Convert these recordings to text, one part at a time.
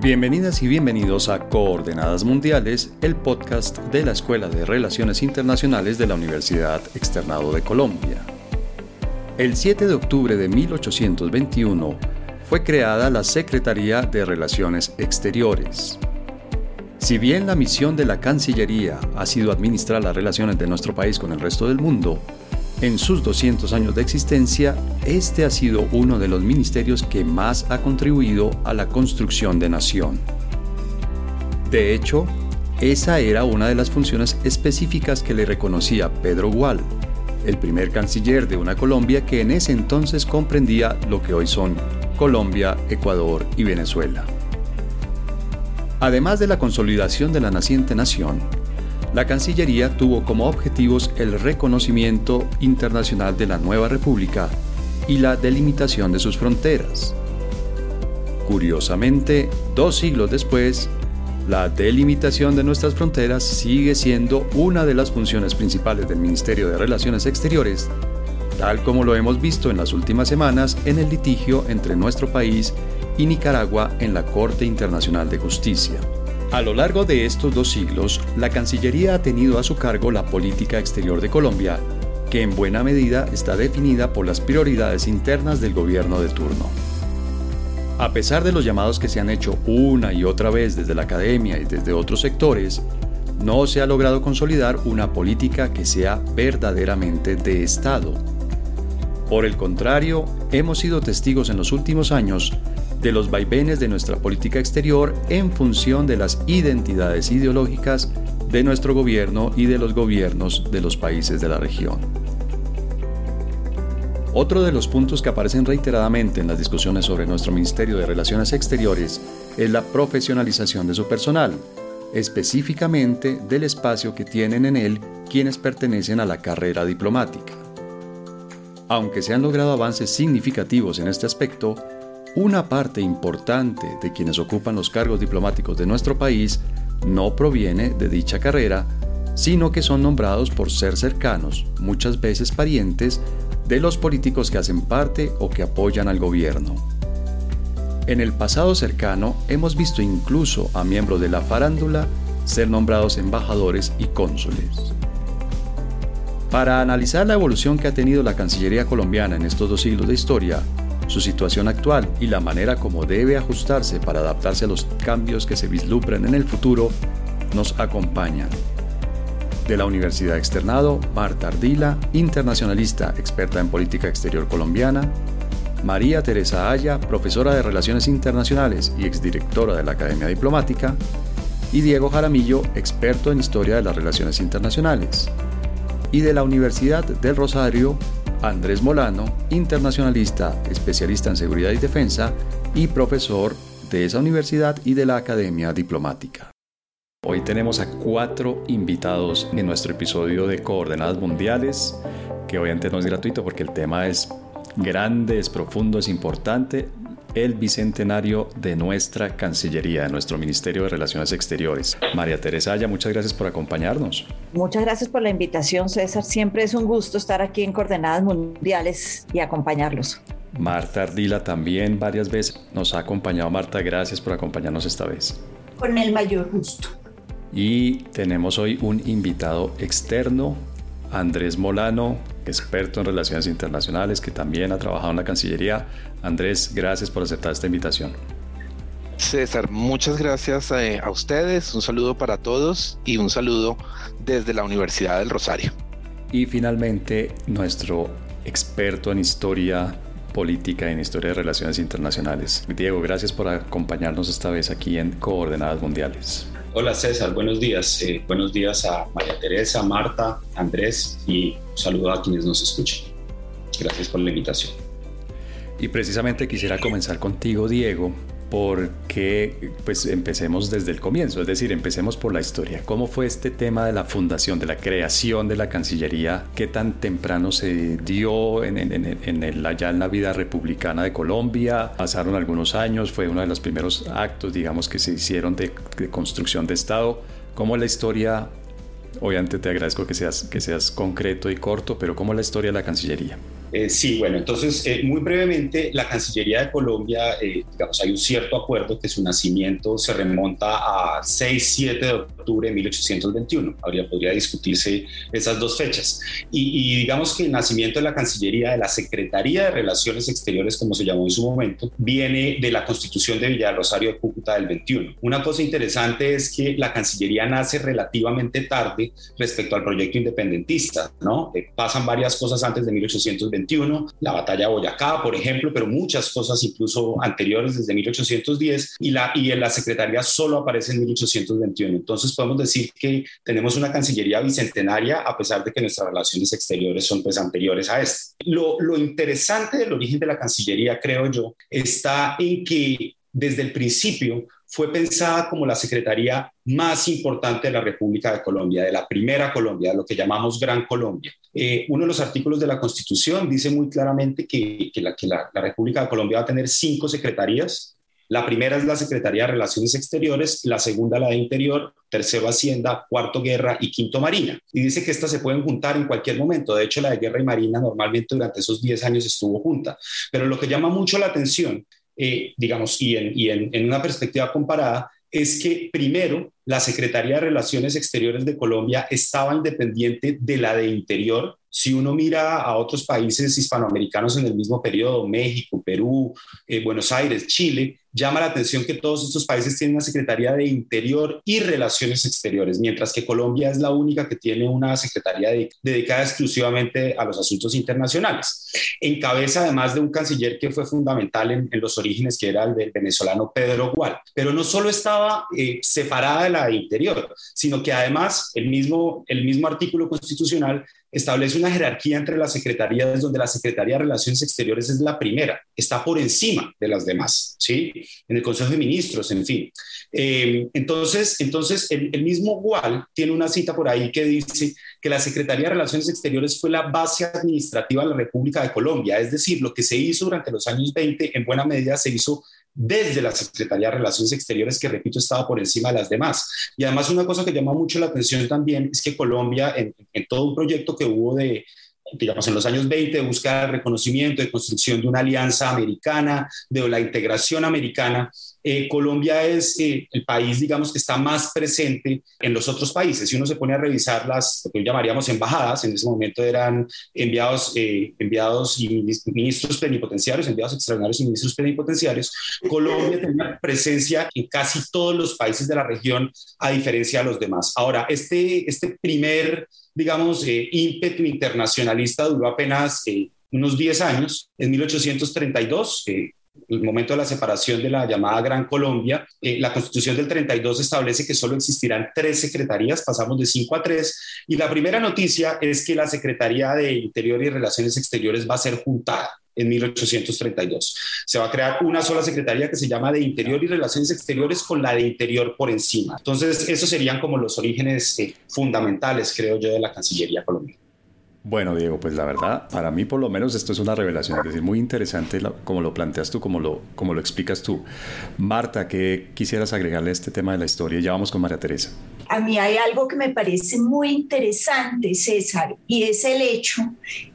Bienvenidas y bienvenidos a Coordenadas Mundiales, el podcast de la Escuela de Relaciones Internacionales de la Universidad Externado de Colombia. El 7 de octubre de 1821 fue creada la Secretaría de Relaciones Exteriores. Si bien la misión de la Cancillería ha sido administrar las relaciones de nuestro país con el resto del mundo, en sus 200 años de existencia, este ha sido uno de los ministerios que más ha contribuido a la construcción de nación. De hecho, esa era una de las funciones específicas que le reconocía Pedro Gual, el primer canciller de una Colombia que en ese entonces comprendía lo que hoy son Colombia, Ecuador y Venezuela. Además de la consolidación de la naciente nación, la Cancillería tuvo como objetivos el reconocimiento internacional de la nueva república y la delimitación de sus fronteras. Curiosamente, dos siglos después, la delimitación de nuestras fronteras sigue siendo una de las funciones principales del Ministerio de Relaciones Exteriores, tal como lo hemos visto en las últimas semanas en el litigio entre nuestro país y Nicaragua en la Corte Internacional de Justicia. A lo largo de estos dos siglos, la Cancillería ha tenido a su cargo la política exterior de Colombia, que en buena medida está definida por las prioridades internas del gobierno de turno. A pesar de los llamados que se han hecho una y otra vez desde la academia y desde otros sectores, no se ha logrado consolidar una política que sea verdaderamente de Estado. Por el contrario, hemos sido testigos en los últimos años de los vaivenes de nuestra política exterior en función de las identidades ideológicas de nuestro gobierno y de los gobiernos de los países de la región. Otro de los puntos que aparecen reiteradamente en las discusiones sobre nuestro Ministerio de Relaciones Exteriores es la profesionalización de su personal, específicamente del espacio que tienen en él quienes pertenecen a la carrera diplomática. Aunque se han logrado avances significativos en este aspecto, una parte importante de quienes ocupan los cargos diplomáticos de nuestro país no proviene de dicha carrera, sino que son nombrados por ser cercanos, muchas veces parientes, de los políticos que hacen parte o que apoyan al gobierno. En el pasado cercano hemos visto incluso a miembros de la farándula ser nombrados embajadores y cónsules. Para analizar la evolución que ha tenido la Cancillería colombiana en estos dos siglos de historia, su situación actual y la manera como debe ajustarse para adaptarse a los cambios que se vislumbran en el futuro, nos acompañan. De la Universidad Externado, Marta Ardila, internacionalista experta en política exterior colombiana, María Teresa Aya, profesora de Relaciones Internacionales y exdirectora de la Academia Diplomática, y Diego Jaramillo, experto en Historia de las Relaciones Internacionales. Y de la Universidad del Rosario, Andrés Molano, internacionalista, especialista en seguridad y defensa y profesor de esa universidad y de la Academia Diplomática. Hoy tenemos a cuatro invitados en nuestro episodio de Coordenadas Mundiales, que obviamente no es gratuito porque el tema es grande, es profundo, es importante el bicentenario de nuestra Cancillería, de nuestro Ministerio de Relaciones Exteriores. María Teresa Aya, muchas gracias por acompañarnos. Muchas gracias por la invitación, César. Siempre es un gusto estar aquí en Coordenadas Mundiales y acompañarlos. Marta Ardila también varias veces nos ha acompañado. Marta, gracias por acompañarnos esta vez. Con el mayor gusto. Y tenemos hoy un invitado externo, Andrés Molano, experto en relaciones internacionales, que también ha trabajado en la Cancillería. Andrés, gracias por aceptar esta invitación. César, muchas gracias eh, a, ustedes, un saludo para todos y un saludo desde la Universidad del Rosario. Y finalmente, nuestro experto en historia política y en historia de relaciones internacionales. Diego, gracias por acompañarnos esta vez aquí en Coordenadas Mundiales. Hola César, buenos días. Eh, buenos días a María Teresa, Marta, Andrés y saludo a quienes nos escuchan. Gracias por la invitación. Y precisamente quisiera comenzar contigo, Diego, porque pues empecemos desde el comienzo, es decir, empecemos por la historia. ¿Cómo fue este tema de la fundación, de la creación de la Cancillería? ¿Qué tan temprano se dio en, en, allá en la vida republicana de Colombia? Pasaron algunos años, fue uno de los primeros actos, digamos, que se hicieron de, construcción de Estado. ¿Cómo la historia, obviamente te agradezco que seas, que seas concreto y corto, pero cómo la historia de la Cancillería? Eh, sí, bueno, entonces, eh, muy brevemente, la Cancillería de Colombia, eh, digamos, hay un cierto acuerdo que su nacimiento se remonta a 6-7 de octubre de 1821. Habría, podría discutirse esas dos fechas. Y, digamos que el nacimiento de la Cancillería, de la Secretaría de Relaciones Exteriores, como se llamó en su momento, viene de la Constitución de Rosario de Cúcuta del 21. Una cosa interesante es que la Cancillería nace relativamente tarde respecto al proyecto independentista, ¿no? pasan varias cosas antes de 1821 la batalla de Boyacá, por ejemplo, pero muchas cosas incluso anteriores desde 1810 y la, y en la Secretaría solo aparece en 1821. Entonces podemos decir que tenemos una Cancillería bicentenaria a pesar de que nuestras relaciones exteriores son pues anteriores a esta. Lo, lo interesante del origen de la Cancillería, creo yo, está en que desde el principio fue pensada como la secretaría más importante de la República de Colombia, de la primera Colombia, de lo que llamamos Gran Colombia. Eh, uno de los artículos de la Constitución dice muy claramente que, la, la República de Colombia va a tener cinco secretarías. La primera es la Secretaría de Relaciones Exteriores, la segunda la de Interior, tercero Hacienda, cuarto Guerra y quinto Marina. Y dice que estas se pueden juntar en cualquier momento. De hecho, la de Guerra y Marina normalmente durante esos 10 años estuvo junta. Pero lo que llama mucho la atención eh, digamos, y, en, una perspectiva comparada, es que primero la Secretaría de Relaciones Exteriores de Colombia estaba independiente de la de Interior. Si uno mira a otros países hispanoamericanos en el mismo periodo, México, Perú, eh, Buenos Aires, Chile, llama la atención que todos estos países tienen una Secretaría de Interior y Relaciones Exteriores, mientras que Colombia es la única que tiene una Secretaría dedicada exclusivamente a los asuntos internacionales. En cabeza además de un canciller que fue fundamental en, los orígenes, que era el del venezolano Pedro Gual. Pero no solo estaba eh, separada de la de Interior, sino que además el mismo, el mismo artículo constitucional establece una jerarquía entre las secretarías donde la Secretaría de Relaciones Exteriores es la primera, está por encima de las demás, ¿sí? En el Consejo de Ministros, en fin. Eh, entonces, entonces el, el, mismo Gual tiene una cita por ahí que dice que la Secretaría de Relaciones Exteriores fue la base administrativa de la República de Colombia, es decir, lo que se hizo durante los años 20 en buena medida se hizo desde la Secretaría de Relaciones Exteriores, que repito, estaba por encima de las demás. Y además una cosa que llama mucho la atención también es que Colombia, en, en todo un proyecto que hubo de, digamos, en los años 20, de buscar el reconocimiento, de construcción de una alianza americana, de la integración americana, eh, Colombia es eh, el país, digamos, que está más presente en los otros países. Si uno se pone a revisar las, lo que llamaríamos embajadas, en ese momento eran enviados, eh, enviados y ministros plenipotenciarios, enviados extraordinarios y ministros plenipotenciarios, Colombia tenía presencia en casi todos los países de la región, a diferencia de los demás. Ahora, este, este primer, digamos, ímpetu internacionalista duró apenas unos 10 años. En 1832, el momento de la separación de la llamada Gran Colombia, eh, la constitución del 32 establece que solo existirán tres secretarías, pasamos de cinco a tres, y la primera noticia es que la Secretaría de Interior y Relaciones Exteriores va a ser juntada en 1832. Se va a crear una sola secretaría que se llama de Interior y Relaciones Exteriores con la de Interior por encima. Entonces, esos serían como los orígenes eh, fundamentales, creo yo, de la Cancillería colombiana. Bueno, Diego, pues la verdad, para mí por lo menos esto es una revelación, es decir, muy interesante como lo planteas tú, como lo, como lo explicas tú. Marta, ¿qué quisieras agregarle a este tema de la historia? Ya vamos con María Teresa. A mí hay algo que me parece muy interesante, César, y es el hecho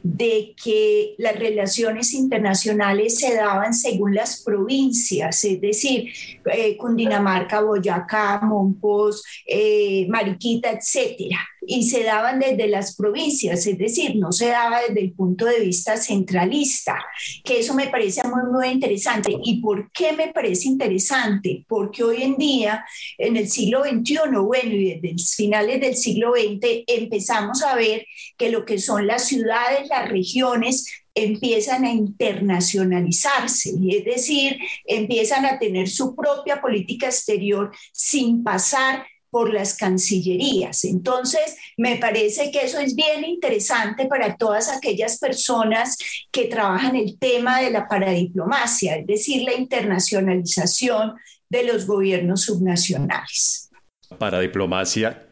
de que las relaciones internacionales se daban según las provincias, es decir, eh, Cundinamarca, Boyacá, Monpós, eh, Mariquita, etcétera y se daban desde las provincias, es decir, no se daba desde el punto de vista centralista, que eso me parece muy, muy interesante. ¿Y por qué me parece interesante? Porque hoy en día, en el siglo XXI, bueno, y desde finales del siglo XX, empezamos a ver que lo que son las ciudades, las regiones, empiezan a internacionalizarse, es decir, empiezan a tener su propia política exterior sin pasar por las cancillerías. Entonces, me parece que eso es bien interesante para todas aquellas personas que trabajan el tema de la paradiplomacia, es decir, la internacionalización de los gobiernos subnacionales. Paradiplomacia,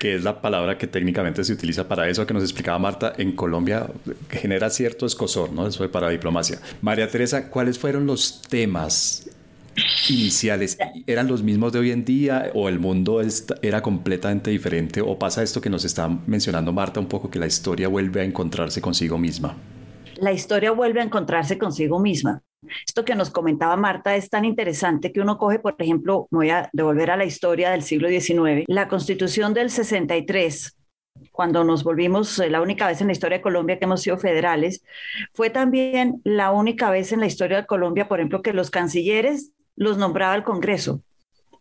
que es la palabra que técnicamente se utiliza para eso que nos explicaba Marta, en Colombia genera cierto escosor, ¿no? Eso de paradiplomacia. María Teresa, ¿cuáles fueron los temas iniciales eran los mismos de hoy en día o el mundo era completamente diferente o pasa esto que nos está mencionando Marta un poco que la historia vuelve a encontrarse consigo misma? la historia vuelve a encontrarse consigo misma. Esto que nos comentaba Marta es tan interesante que uno coge, por ejemplo, voy a devolver a la historia del siglo XIX, la constitución del 63, cuando nos volvimos eh, la única vez en la historia de Colombia que hemos sido federales, fue también la única vez en la historia de Colombia, por ejemplo, que los cancilleres los nombraba el Congreso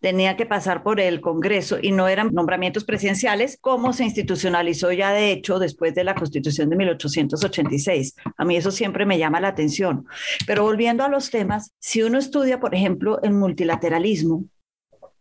tenía que pasar por el Congreso y no eran nombramientos presidenciales, como se institucionalizó ya de hecho después de la Constitución de 1886. A mí eso siempre me llama la atención. Pero volviendo a los temas, si uno estudia, por ejemplo, el multilateralismo,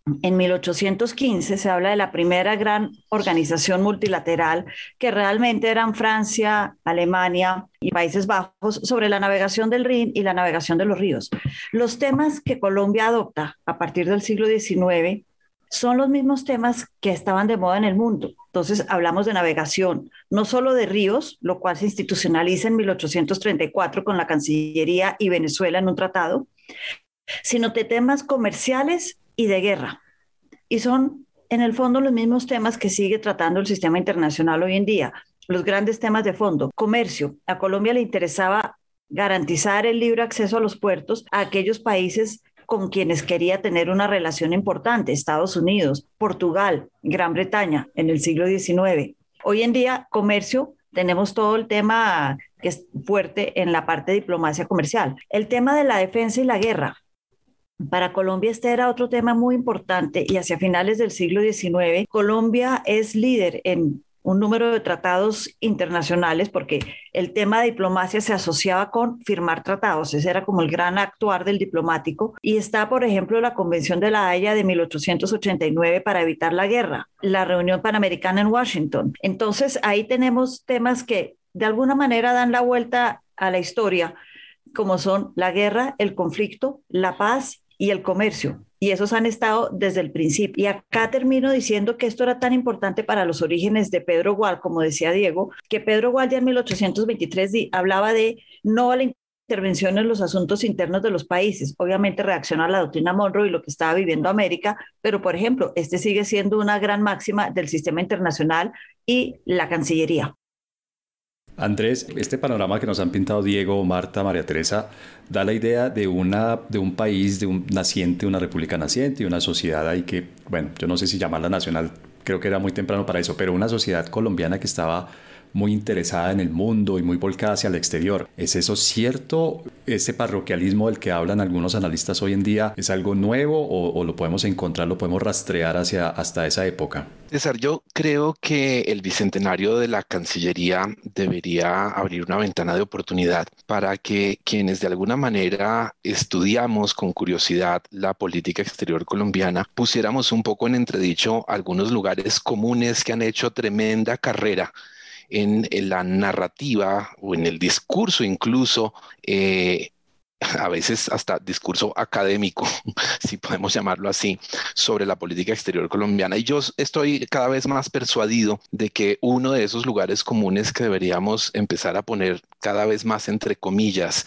en 1815 se habla de la primera gran organización multilateral que realmente eran Francia, Alemania y Países Bajos sobre la navegación del Rin y la navegación de los ríos. Los temas que Colombia adopta a partir del siglo XIX son los mismos temas que estaban de moda en el mundo. Entonces hablamos de navegación, no solo de ríos, lo cual se institucionaliza en 1834 con la Cancillería y Venezuela en un tratado, sino de temas comerciales y de guerra. Y son, en el fondo, los mismos temas que sigue tratando el sistema internacional hoy en día, los grandes temas de fondo. Comercio. A Colombia le interesaba garantizar el libre acceso a los puertos a aquellos países con quienes quería tener una relación importante, Estados Unidos, Portugal, Gran Bretaña, en el siglo XIX. Hoy en día, comercio, tenemos todo el tema que es fuerte en la parte de diplomacia comercial. El tema de la defensa y la guerra. Para Colombia este era otro tema muy importante y hacia finales del siglo XIX Colombia es líder en un número de tratados internacionales porque el tema de diplomacia se asociaba con firmar tratados, ese era como el gran actuar del diplomático y está por ejemplo la Convención de la Haya de 1889 para evitar la guerra, la reunión panamericana en Washington. Entonces ahí tenemos temas que de alguna manera dan la vuelta a la historia como son la guerra, el conflicto, la paz y el comercio. Y esos han estado desde el principio. Y acá termino diciendo que esto era tan importante para los orígenes de Pedro Gual, como decía Diego, que Pedro Gual ya en 1823 hablaba de no a la intervención en los asuntos internos de los países. Obviamente reacciona a la doctrina Monroe y lo que estaba viviendo América, pero por ejemplo, este sigue siendo una gran máxima del sistema internacional y la Cancillería. Andrés, este panorama que nos han pintado Diego, Marta, María Teresa, da la idea de, una, de un país, de un naciente, una república naciente y una sociedad ahí que, bueno, yo no sé si llamarla nacional, creo que era muy temprano para eso, pero una sociedad colombiana que estaba muy interesada en el mundo y muy volcada hacia el exterior. ¿Es eso cierto? ¿Ese parroquialismo del que hablan algunos analistas hoy en día es algo nuevo o, lo podemos encontrar, lo podemos rastrear hacia hasta esa época? César, yo creo que el bicentenario de la Cancillería debería abrir una ventana de oportunidad para que quienes de alguna manera estudiamos con curiosidad la política exterior colombiana pusiéramos un poco en entredicho algunos lugares comunes que han hecho tremenda carrera en, la narrativa o en el discurso incluso eh, a veces hasta discurso académico, si podemos llamarlo así, sobre la política exterior colombiana. Y yo estoy cada vez más persuadido de que uno de esos lugares comunes que deberíamos empezar a poner cada vez más entre comillas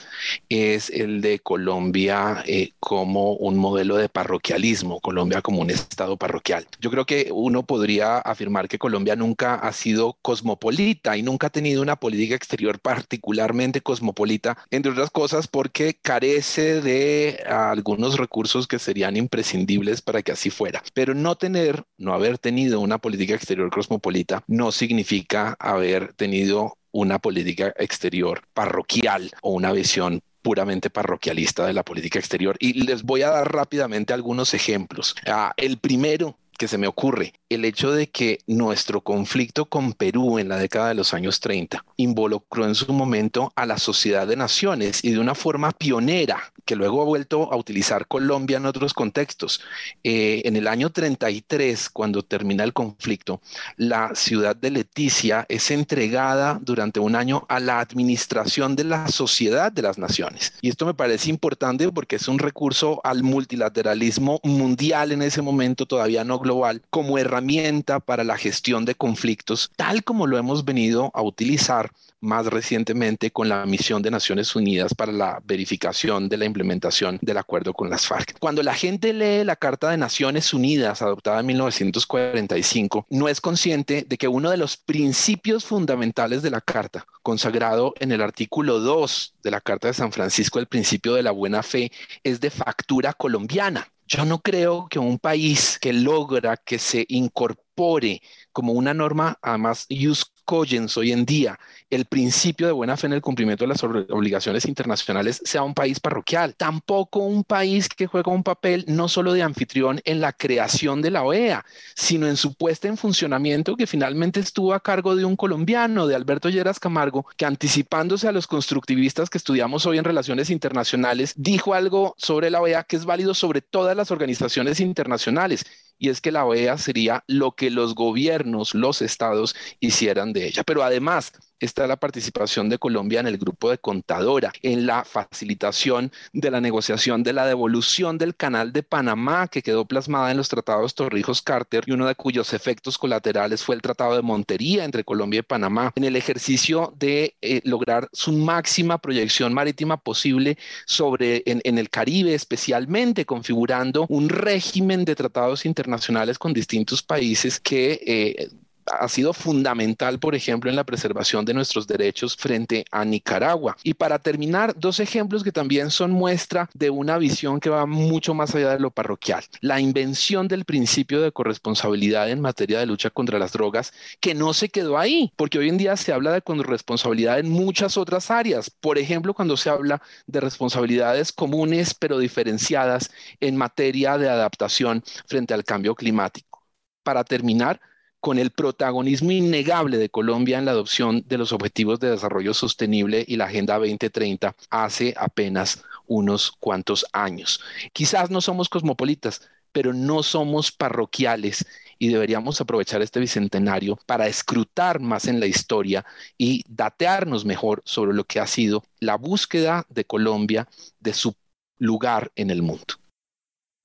es el de Colombia eh, como un modelo de parroquialismo, Colombia como un estado parroquial. Yo creo que uno podría afirmar que Colombia nunca ha sido cosmopolita y nunca ha tenido una política exterior particularmente cosmopolita, entre otras cosas porque carece de algunos recursos que serían imprescindibles para que así fuera. Pero no tener, no haber tenido una política exterior cosmopolita no significa haber tenido una política exterior parroquial o una visión puramente parroquialista de la política exterior. Y les voy a dar rápidamente algunos ejemplos. Ah, el primero que se me ocurre, el hecho de que nuestro conflicto con Perú en la década de los años 30 involucró en su momento a la sociedad de naciones y de una forma pionera que luego ha vuelto a utilizar Colombia en otros contextos. Eh, en el año 33, cuando termina el conflicto, la ciudad de Leticia es entregada durante un año a la administración de la sociedad de las naciones. Y esto me parece importante porque es un recurso al multilateralismo mundial en ese momento todavía no global como herramienta para la gestión de conflictos, tal como lo hemos venido a utilizar más recientemente con la misión de Naciones Unidas para la verificación de la implementación del acuerdo con las FARC. Cuando la gente lee la Carta de Naciones Unidas adoptada en 1945, no es consciente de que uno de los principios fundamentales de la Carta, consagrado en el artículo 2 de la Carta de San Francisco, el principio de la buena fe, es de factura colombiana. Yo no creo que un país que logra que se incorpore como una norma, además, use Cogens hoy en día el principio de buena fe en el cumplimiento de las obligaciones internacionales sea un país parroquial, tampoco un país que juega un papel no solo de anfitrión en la creación de la OEA, sino en su puesta en funcionamiento que finalmente estuvo a cargo de un colombiano, de Alberto Lleras Camargo, que anticipándose a los constructivistas que estudiamos hoy en relaciones internacionales, dijo algo sobre la OEA que es válido sobre todas las organizaciones internacionales y es que la OEA sería lo que los gobiernos, los estados hicieran de ella. Pero además, está la participación de Colombia en el grupo de contadora, en la facilitación de la negociación de la devolución del canal de Panamá, que quedó plasmada en los tratados Torrijos-Carter y uno de cuyos efectos colaterales fue el Tratado de Montería entre Colombia y Panamá, en el ejercicio de eh, lograr su máxima proyección marítima posible sobre en, el Caribe, especialmente configurando un régimen de tratados internacionales con distintos países que eh, ha sido fundamental, por ejemplo, en la preservación de nuestros derechos frente a Nicaragua. Y para terminar, dos ejemplos que también son muestra de una visión que va mucho más allá de lo parroquial. La invención del principio de corresponsabilidad en materia de lucha contra las drogas, que no se quedó ahí, porque hoy en día se habla de corresponsabilidad en muchas otras áreas. Por ejemplo, cuando se habla de responsabilidades comunes pero diferenciadas en materia de adaptación frente al cambio climático. Para terminar, con el protagonismo innegable de Colombia en la adopción de los Objetivos de Desarrollo Sostenible y la Agenda 2030 hace apenas unos cuantos años. Quizás no somos cosmopolitas, pero no somos parroquiales y deberíamos aprovechar este bicentenario para escrutar más en la historia y datearnos mejor sobre lo que ha sido la búsqueda de Colombia de su lugar en el mundo.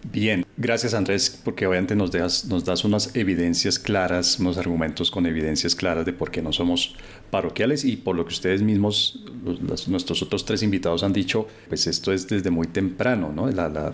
Bien, gracias Andrés, porque obviamente nos, das, nos das unas evidencias claras, unos argumentos con evidencias claras de por qué no somos parroquiales y por lo que ustedes mismos, nuestros otros tres invitados han dicho, pues esto es desde muy temprano, ¿no?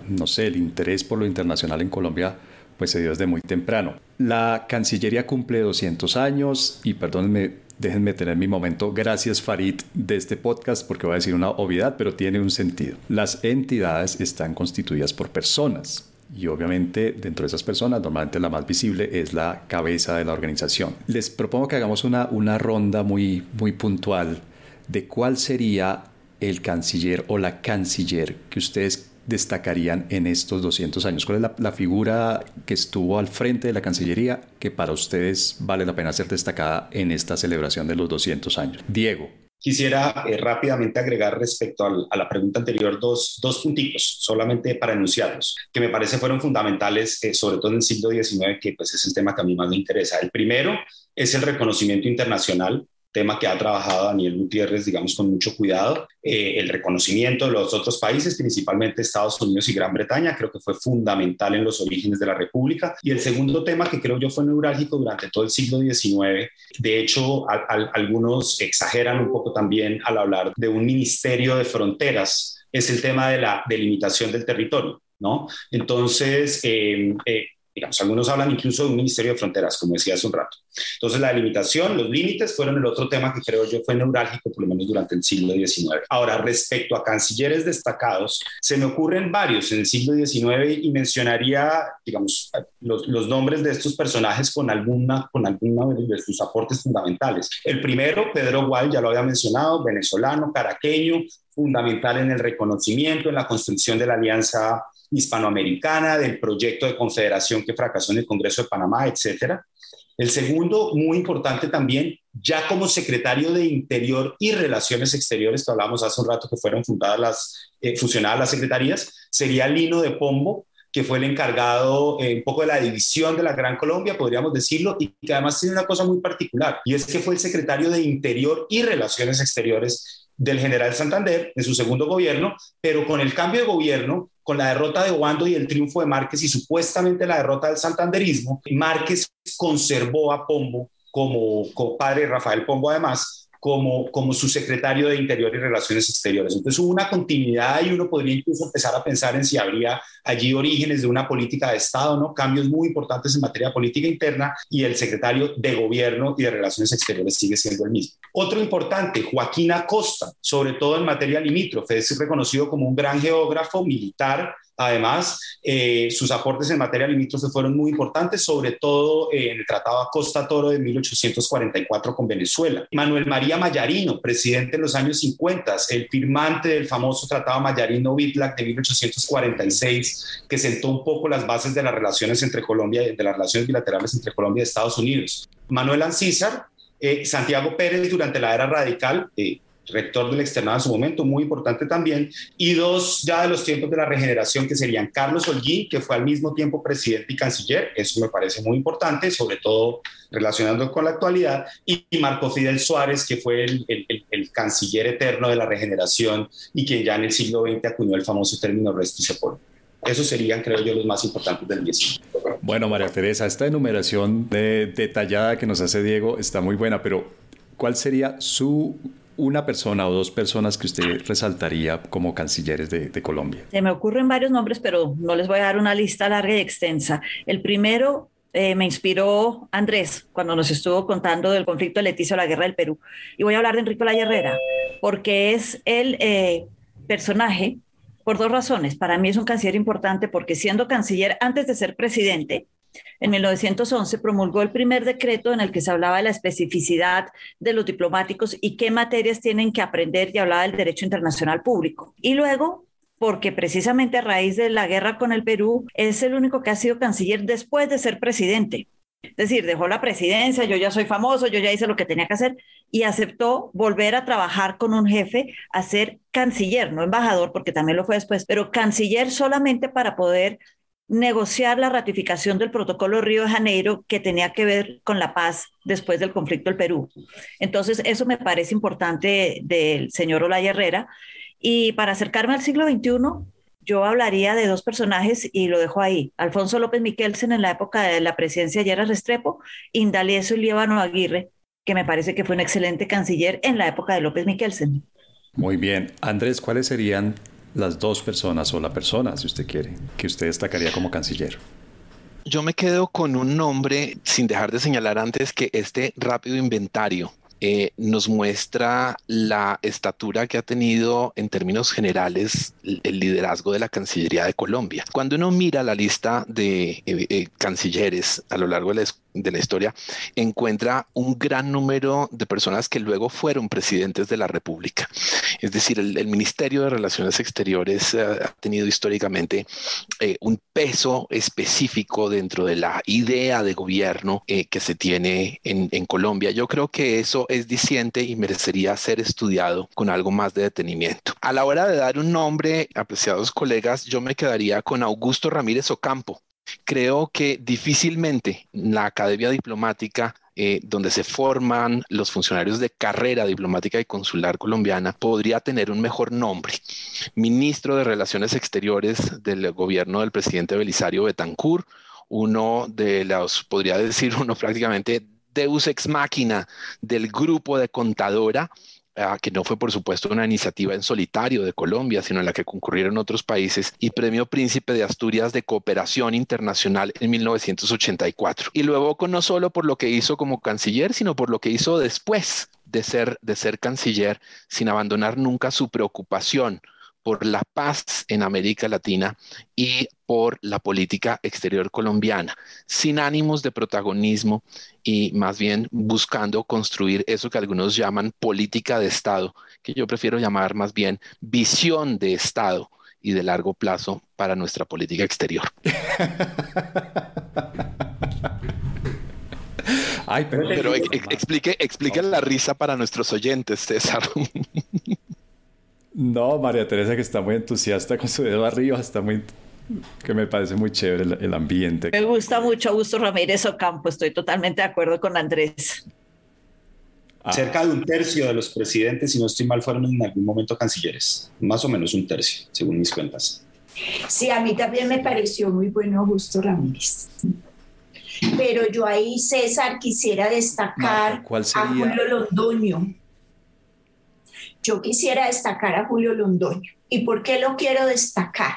no sé, el interés por lo internacional en Colombia pues se dio desde muy temprano. La Cancillería cumple 200 años y perdónenme déjenme tener mi momento. Gracias Farid de este podcast porque voy a decir una obviedad, pero tiene un sentido. Las entidades están constituidas por personas. Y obviamente dentro de esas personas, normalmente la más visible es la cabeza de la organización. Les propongo que hagamos una, una ronda muy, muy puntual de cuál sería el canciller o la canciller que ustedes destacarían en estos 200 años? ¿Cuál es la, figura que estuvo al frente de la Cancillería que para ustedes vale la pena ser destacada en esta celebración de los 200 años? Diego. Quisiera eh, rápidamente agregar respecto a la pregunta anterior dos, dos puntitos, solamente para enunciarlos, que me parece fueron fundamentales, eh, sobre todo en el siglo XIX, que pues es el tema que a mí más me interesa. El primero es el reconocimiento internacional tema que ha trabajado Daniel Gutiérrez, digamos, con mucho cuidado. Eh, el reconocimiento de los otros países, principalmente Estados Unidos y Gran Bretaña, creo que fue fundamental en los orígenes de la República. Y el segundo tema que creo yo fue neurálgico durante todo el siglo XIX, de hecho, algunos exageran un poco también al hablar de un ministerio de fronteras, es el tema de la delimitación del territorio. ¿No? Entonces, eh, eh, Digamos, algunos hablan incluso de un Ministerio de Fronteras, como decía hace un rato. Entonces, la delimitación, los límites fueron el otro tema que creo yo fue neurálgico, por lo menos durante el siglo XIX. Ahora, respecto a cancilleres destacados, se me ocurren varios en el siglo XIX y mencionaría, digamos, los, los nombres de estos personajes con alguna, con alguna de sus aportes fundamentales. El primero, Pedro Gual, ya lo había mencionado, venezolano, caraqueño, fundamental en el reconocimiento, en la construcción de la alianza hispanoamericana, del proyecto de confederación que fracasó en el Congreso de Panamá, etcétera. El segundo, muy importante también, ya como secretario de Interior y Relaciones Exteriores, que hablamos hace un rato que fueron fundadas las, eh, las secretarías, sería Lino de Pombo, que fue el encargado eh, un poco de la división de la Gran Colombia, podríamos decirlo, y que además tiene una cosa muy particular, y es que fue el secretario de Interior y Relaciones Exteriores del general Santander en su segundo gobierno, pero con el cambio de gobierno, con la derrota de Obando y el triunfo de Márquez y supuestamente la derrota del santanderismo, Márquez conservó a Pombo como, como padre Rafael Pombo además, como, como su secretario de Interior y Relaciones Exteriores. Entonces hubo una continuidad y uno podría incluso empezar a pensar en si habría allí orígenes de una política de Estado, ¿no? Cambios muy importantes en materia política interna y el secretario de Gobierno y de Relaciones Exteriores sigue siendo el mismo. Otro importante, Joaquín Acosta, sobre todo en materia limítrofe, es reconocido como un gran geógrafo militar Además, eh, sus aportes en materia limítrofe fueron muy importantes, sobre todo eh, en el Tratado Acosta Toro de 1844 con Venezuela. Manuel María Mayarino, presidente en los años 50, el firmante del famoso Tratado Mayarino-Bitlac de 1846, que sentó un poco las bases de las relaciones entre Colombia, de las relaciones bilaterales entre Colombia y Estados Unidos. Manuel Ancísar, eh, Santiago Pérez durante la era radical, rector del externado en su momento, muy importante también, y dos ya de los tiempos de la regeneración que serían Carlos Holguín, que fue al mismo tiempo presidente y canciller, eso me parece muy importante, sobre todo relacionando con la actualidad, y Marco Fidel Suárez, que fue el, el, canciller eterno de la regeneración y quien ya en el siglo XX acuñó el famoso término sepulcro. Esos serían, creo yo, los más importantes del 19. Bueno, María Teresa, esta enumeración detallada que nos hace Diego está muy buena, pero ¿cuál sería su una persona o dos personas que usted resaltaría como cancilleres de, Colombia? Se me ocurren varios nombres, pero no les voy a dar una lista larga y extensa. El primero eh, me inspiró Andrés cuando nos estuvo contando del conflicto de Leticia o la guerra del Perú. Y voy a hablar de Enrique La Herrera, porque es el eh, personaje por dos razones. Para mí es un canciller importante porque siendo canciller antes de ser presidente, en 1911 promulgó el primer decreto en el que se hablaba de la especificidad de los diplomáticos y qué materias tienen que aprender y hablaba del derecho internacional público. Y luego porque precisamente a raíz de la guerra con el Perú es el único que ha sido canciller después de ser presidente. Es decir, dejó la presidencia, yo ya soy famoso, yo ya hice lo que tenía que hacer y aceptó volver a trabajar con un jefe a ser canciller, no embajador, porque también lo fue después, pero canciller solamente para poder negociar la ratificación del protocolo Río de Janeiro que tenía que ver con la paz después del conflicto del Perú. Entonces, eso me parece importante del señor Olaya Herrera. Y para acercarme al siglo XXI, yo hablaría de dos personajes y lo dejo ahí. Alfonso López Miquelsen en la época de la presidencia de Yera Restrepo, Indalecio y Líbano Aguirre, que me parece que fue un excelente canciller en la época de López Miquelsen. Muy bien. Andrés, ¿cuáles serían las dos personas o la persona, si usted quiere, que usted destacaría como canciller? Yo me quedo con un nombre, sin dejar de señalar antes que este rápido inventario eh, nos muestra la estatura que ha tenido en términos generales el liderazgo de la Cancillería de Colombia. Cuando uno mira la lista de eh, eh, cancilleres a lo largo de la, de la historia, encuentra un gran número de personas que luego fueron presidentes de la República. Es decir, el, Ministerio de Relaciones Exteriores ha tenido históricamente un peso específico dentro de la idea de gobierno que se tiene en, Colombia. Yo creo que eso es diciente y merecería ser estudiado con algo más de detenimiento. A la hora de dar un nombre, apreciados colegas, yo me quedaría con Augusto Ramírez Ocampo. Creo que difícilmente la Academia Diplomática eh, donde se forman los funcionarios de carrera diplomática y consular colombiana, podría tener un mejor nombre. Ministro de Relaciones Exteriores del gobierno del presidente Belisario Betancourt, uno de los, podría decir uno prácticamente deus ex máquina del grupo de contadora, que no fue por supuesto una iniciativa en solitario de Colombia, sino en la que concurrieron otros países, y Premio Príncipe de Asturias de Cooperación Internacional en 1984. Y luego no solo por lo que hizo como canciller, sino por lo que hizo después de ser, de ser canciller, sin abandonar nunca su preocupación por la paz en América Latina y por la política exterior colombiana, sin ánimos de protagonismo y más bien buscando construir eso que algunos llaman política de Estado, que yo prefiero llamar más bien visión de Estado y de largo plazo para nuestra política exterior. Ay, pero, explique, explique la risa para nuestros oyentes, César. No, María Teresa, que está muy entusiasta con su dedo arriba, está muy que me parece muy chévere el, ambiente. Me gusta mucho Augusto Ramírez Ocampo, estoy totalmente de acuerdo con Andrés. Ah. Cerca de un tercio de los presidentes, si no estoy mal, fueron en algún momento cancilleres. Más o menos un tercio, según mis cuentas. Sí, a mí también me pareció muy bueno Augusto Ramírez. Pero yo ahí, César, quisiera destacar a Julio Londoño. Yo quisiera destacar a Julio Londoño. ¿Y por qué lo quiero destacar?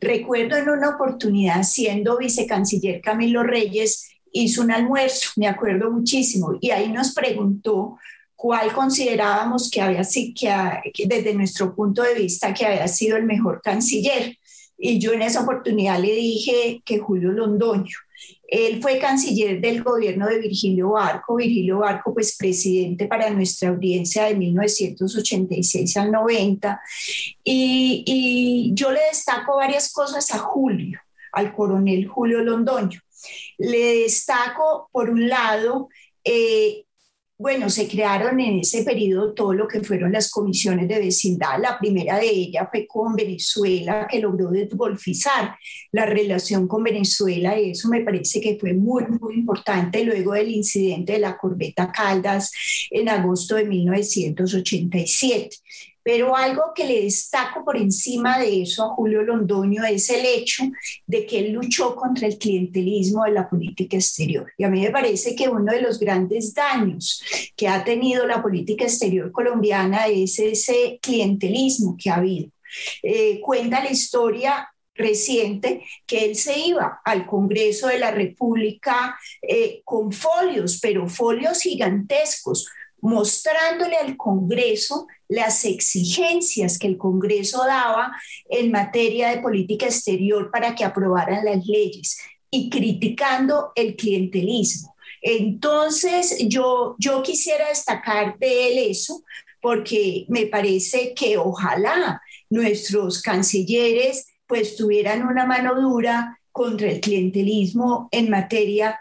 Recuerdo en una oportunidad, siendo vicecanciller Camilo Reyes, hizo un almuerzo, me acuerdo muchísimo, y ahí nos preguntó cuál considerábamos que había sido, desde nuestro punto de vista, que había sido el mejor canciller. Y yo en esa oportunidad le dije que Julio Londoño. Él fue canciller del gobierno de Virgilio Barco, Virgilio Barco pues presidente para nuestra audiencia de 1986 al 90. Y, y yo le destaco varias cosas a Julio, al coronel Julio Londoño. Le destaco, por un lado, eh, bueno, se crearon en ese periodo todo lo que fueron las comisiones de vecindad. La primera de ellas fue con Venezuela, que logró desgolfizar la relación con Venezuela. Y eso me parece que fue muy, muy importante luego del incidente de la corbeta Caldas en agosto de 1987. Pero algo que le destaco por encima de eso a Julio Londoño es el hecho de que él luchó contra el clientelismo de la política exterior. Y a mí me parece que uno de los grandes daños que ha tenido la política exterior colombiana es ese clientelismo que ha habido. Eh, cuenta la historia reciente que él se iba al Congreso de la República eh, con folios, pero folios gigantescos, mostrándole al Congreso las exigencias que el Congreso daba en materia de política exterior para que aprobaran las leyes y criticando el clientelismo. Entonces, yo, yo quisiera destacar de él eso, porque me parece que ojalá nuestros cancilleres pues tuvieran una mano dura contra el clientelismo en materia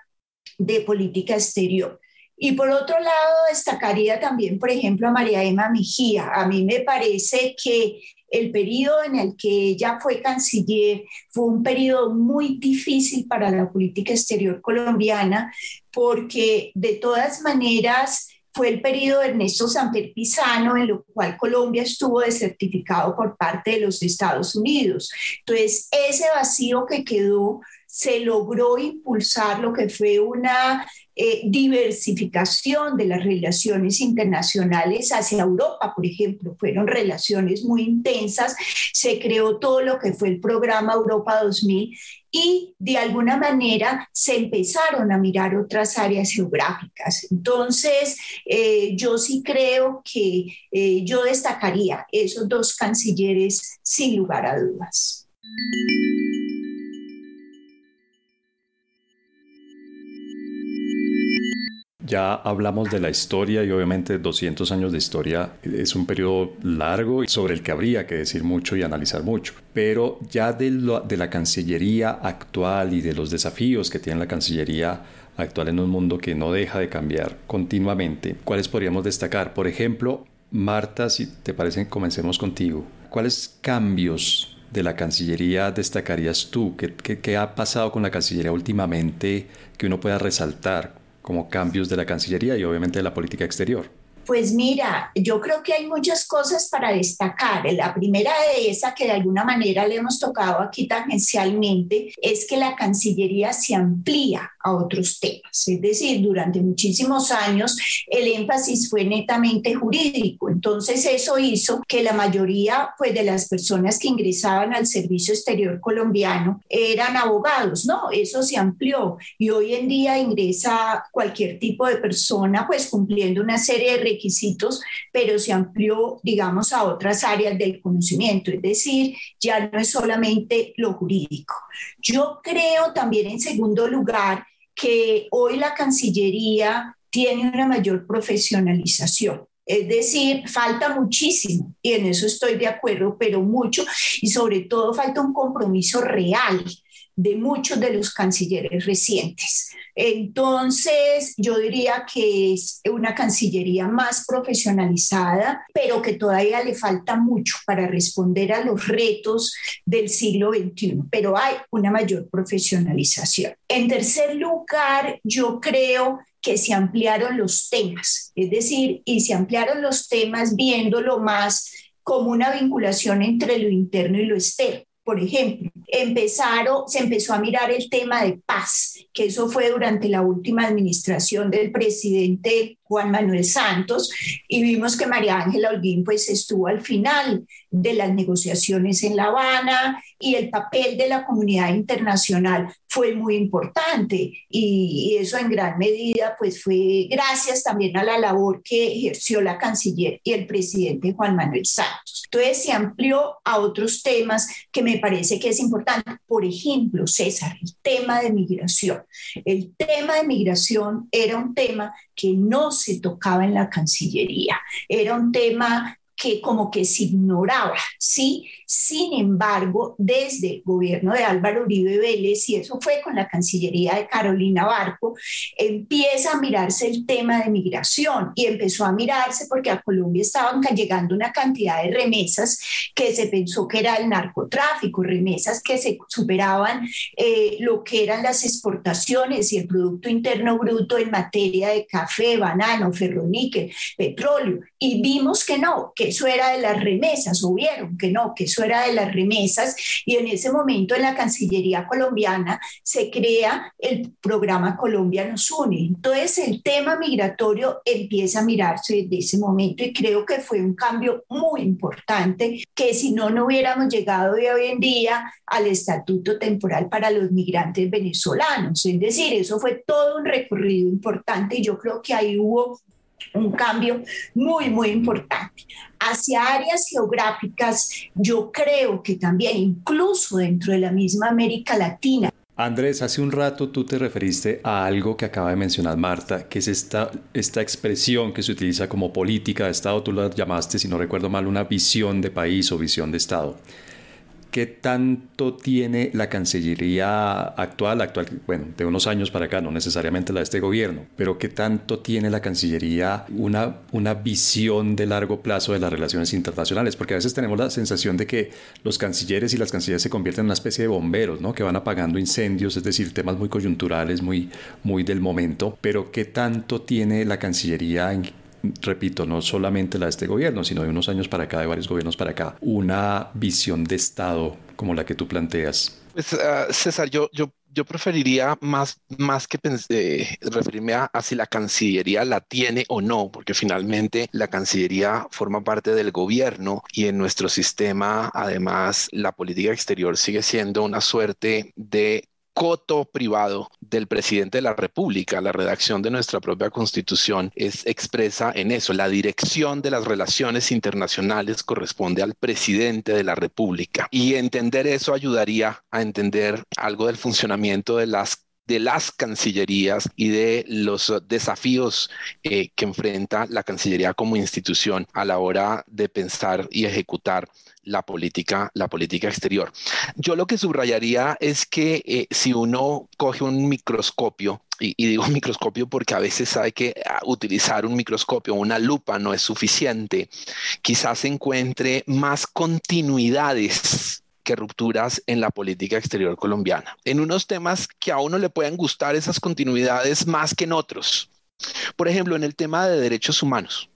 de política exterior. Y por otro lado, destacaría también, por ejemplo, a María Emma Mejía. A mí me parece que el periodo en el que ella fue canciller fue un periodo muy difícil para la política exterior colombiana, porque de todas maneras fue el periodo de Ernesto Samper Pizano, en lo cual Colombia estuvo desertificado por parte de los Estados Unidos. Entonces, ese vacío que quedó se logró impulsar lo que fue una eh, diversificación de las relaciones internacionales hacia Europa, por ejemplo. Fueron relaciones muy intensas, se creó todo lo que fue el programa Europa 2000 y de alguna manera se empezaron a mirar otras áreas geográficas. Entonces, eh, yo sí creo que eh, yo destacaría esos dos cancilleres sin lugar a dudas. Ya hablamos de la historia y obviamente 200 años de historia es un periodo largo sobre el que habría que decir mucho y analizar mucho. Pero ya de, la Cancillería actual y de los desafíos que tiene la Cancillería actual en un mundo que no deja de cambiar continuamente, ¿cuáles podríamos destacar? Por ejemplo, Marta, si te parece, comencemos contigo. ¿Cuáles cambios de la Cancillería destacarías tú? ¿Qué, qué, qué ha pasado con la Cancillería últimamente que uno pueda resaltar? Como cambios de la Cancillería y obviamente de la política exterior? Pues mira, yo creo que hay muchas cosas para destacar. La primera de esas que de alguna manera le hemos tocado aquí tangencialmente es que la Cancillería se amplía a otros temas. Es decir, durante muchísimos años el énfasis fue netamente jurídico. Entonces eso hizo que la mayoría pues, de las personas que ingresaban al servicio exterior colombiano eran abogados. No, eso se amplió y hoy en día ingresa cualquier tipo de persona pues cumpliendo una serie de requisitos, pero se amplió, digamos, a otras áreas del conocimiento, es decir, ya no es solamente lo jurídico. Yo creo también, en segundo lugar, que hoy la Cancillería tiene una mayor profesionalización. Es decir, falta muchísimo y en eso estoy de acuerdo, pero mucho y sobre todo falta un compromiso real de muchos de los cancilleres recientes. Entonces, yo diría que es una cancillería más profesionalizada, pero que todavía le falta mucho para responder a los retos del siglo XXI, pero hay una mayor profesionalización. En tercer lugar, yo creo que se ampliaron los temas, es decir, y se ampliaron los temas viéndolo más como una vinculación entre lo interno y lo externo. Por ejemplo, empezaron, se empezó a mirar el tema de paz, que eso fue durante la última administración del presidente Juan Manuel Santos, y vimos que María Ángela Holguín pues estuvo al final de las negociaciones en La Habana y el papel de la comunidad internacional fue muy importante y, eso en gran medida pues fue gracias también a la labor que ejerció la canciller y el presidente Juan Manuel Santos. Entonces se amplió a otros temas que me parece que es importante. Por ejemplo, César, el tema de migración. El tema de migración era un tema que no se tocaba en la Cancillería. Era un tema que como que se ignoraba, ¿sí? Sin embargo, desde el gobierno de Álvaro Uribe Vélez, y eso fue con la Cancillería de Carolina Barco, empieza a mirarse el tema de migración y empezó a mirarse porque a Colombia estaban llegando una cantidad de remesas que se pensó que era el narcotráfico, remesas que se superaban eh, lo que eran las exportaciones y el Producto Interno Bruto en materia de café, banano, ferroníquel, petróleo. Y vimos que no, que eso era de las remesas, o vieron que no, que eso era de las remesas, y en ese momento en la Cancillería colombiana se crea el programa Colombia nos une. Entonces el tema migratorio empieza a mirarse desde ese momento y creo que fue un cambio muy importante que si no, no hubiéramos llegado de hoy en día al estatuto temporal para los migrantes venezolanos. Es decir, eso fue todo un recorrido importante y yo creo que ahí hubo un cambio muy, muy importante. Hacia áreas geográficas, yo creo que también, incluso dentro de la misma América Latina, Andrés, hace un rato tú te referiste a algo que acaba de mencionar Marta, que es esta, esta expresión que se utiliza como política de Estado, tú la llamaste, si no recuerdo mal, una visión de país o visión de Estado. ¿Qué tanto tiene la Cancillería actual, actual, bueno, de unos años para acá, no necesariamente la de este gobierno, pero qué tanto tiene la Cancillería una, una visión de largo plazo de las relaciones internacionales? Porque a veces tenemos la sensación de que los cancilleres y las cancilleres se convierten en una especie de bomberos, ¿no? Que van apagando incendios, es decir, temas muy coyunturales, muy, muy del momento, pero qué tanto tiene la Cancillería en repito, no solamente la de este gobierno, sino de unos años para acá, de varios gobiernos para acá, una visión de Estado como la que tú planteas? Pues, ah, César, yo, yo, yo preferiría más, más que eh, referirme a, si la Cancillería la tiene o no, porque finalmente la Cancillería forma parte del gobierno y en nuestro sistema, además, la política exterior sigue siendo una suerte de coto privado del presidente de la República. La redacción de nuestra propia constitución es expresa en eso. La dirección de las relaciones internacionales corresponde al presidente de la República. Y entender eso ayudaría a entender algo del funcionamiento de las de las cancillerías y de los desafíos eh, que enfrenta la Cancillería como institución a la hora de pensar y ejecutar la política, la política exterior. Yo lo que subrayaría es que eh, si uno coge un microscopio, y, y, digo microscopio porque a veces hay que ah, utilizar un microscopio, una lupa no es suficiente, quizás encuentre más continuidades que rupturas en la política exterior colombiana, en unos temas que a uno le pueden gustar esas continuidades más que en otros. Por ejemplo, en el tema de derechos humanos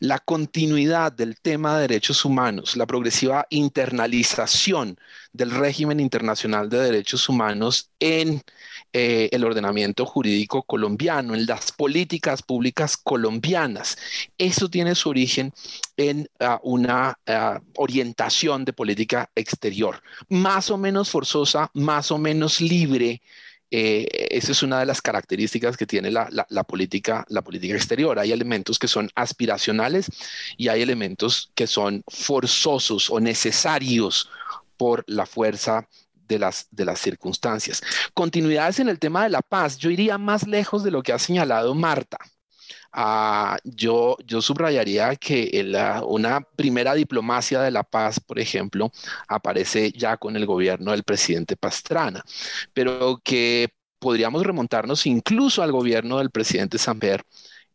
la continuidad del tema de derechos humanos, la progresiva internalización del régimen internacional de derechos humanos en eh, el ordenamiento jurídico colombiano, en las políticas públicas colombianas. Eso tiene su origen en ah, una ah, orientación de política exterior, más o menos forzosa, más o menos libre eh, esa es una de las características que tiene la, política, la política exterior. Hay elementos que son aspiracionales y hay elementos que son forzosos o necesarios por la fuerza de las, de las circunstancias. Continuidades en el tema de la paz. Yo iría más lejos de lo que ha señalado Marta. Ah, yo, subrayaría que una primera diplomacia de la paz, por ejemplo, aparece ya con el gobierno del presidente Pastrana, pero que podríamos remontarnos incluso al gobierno del presidente Samper,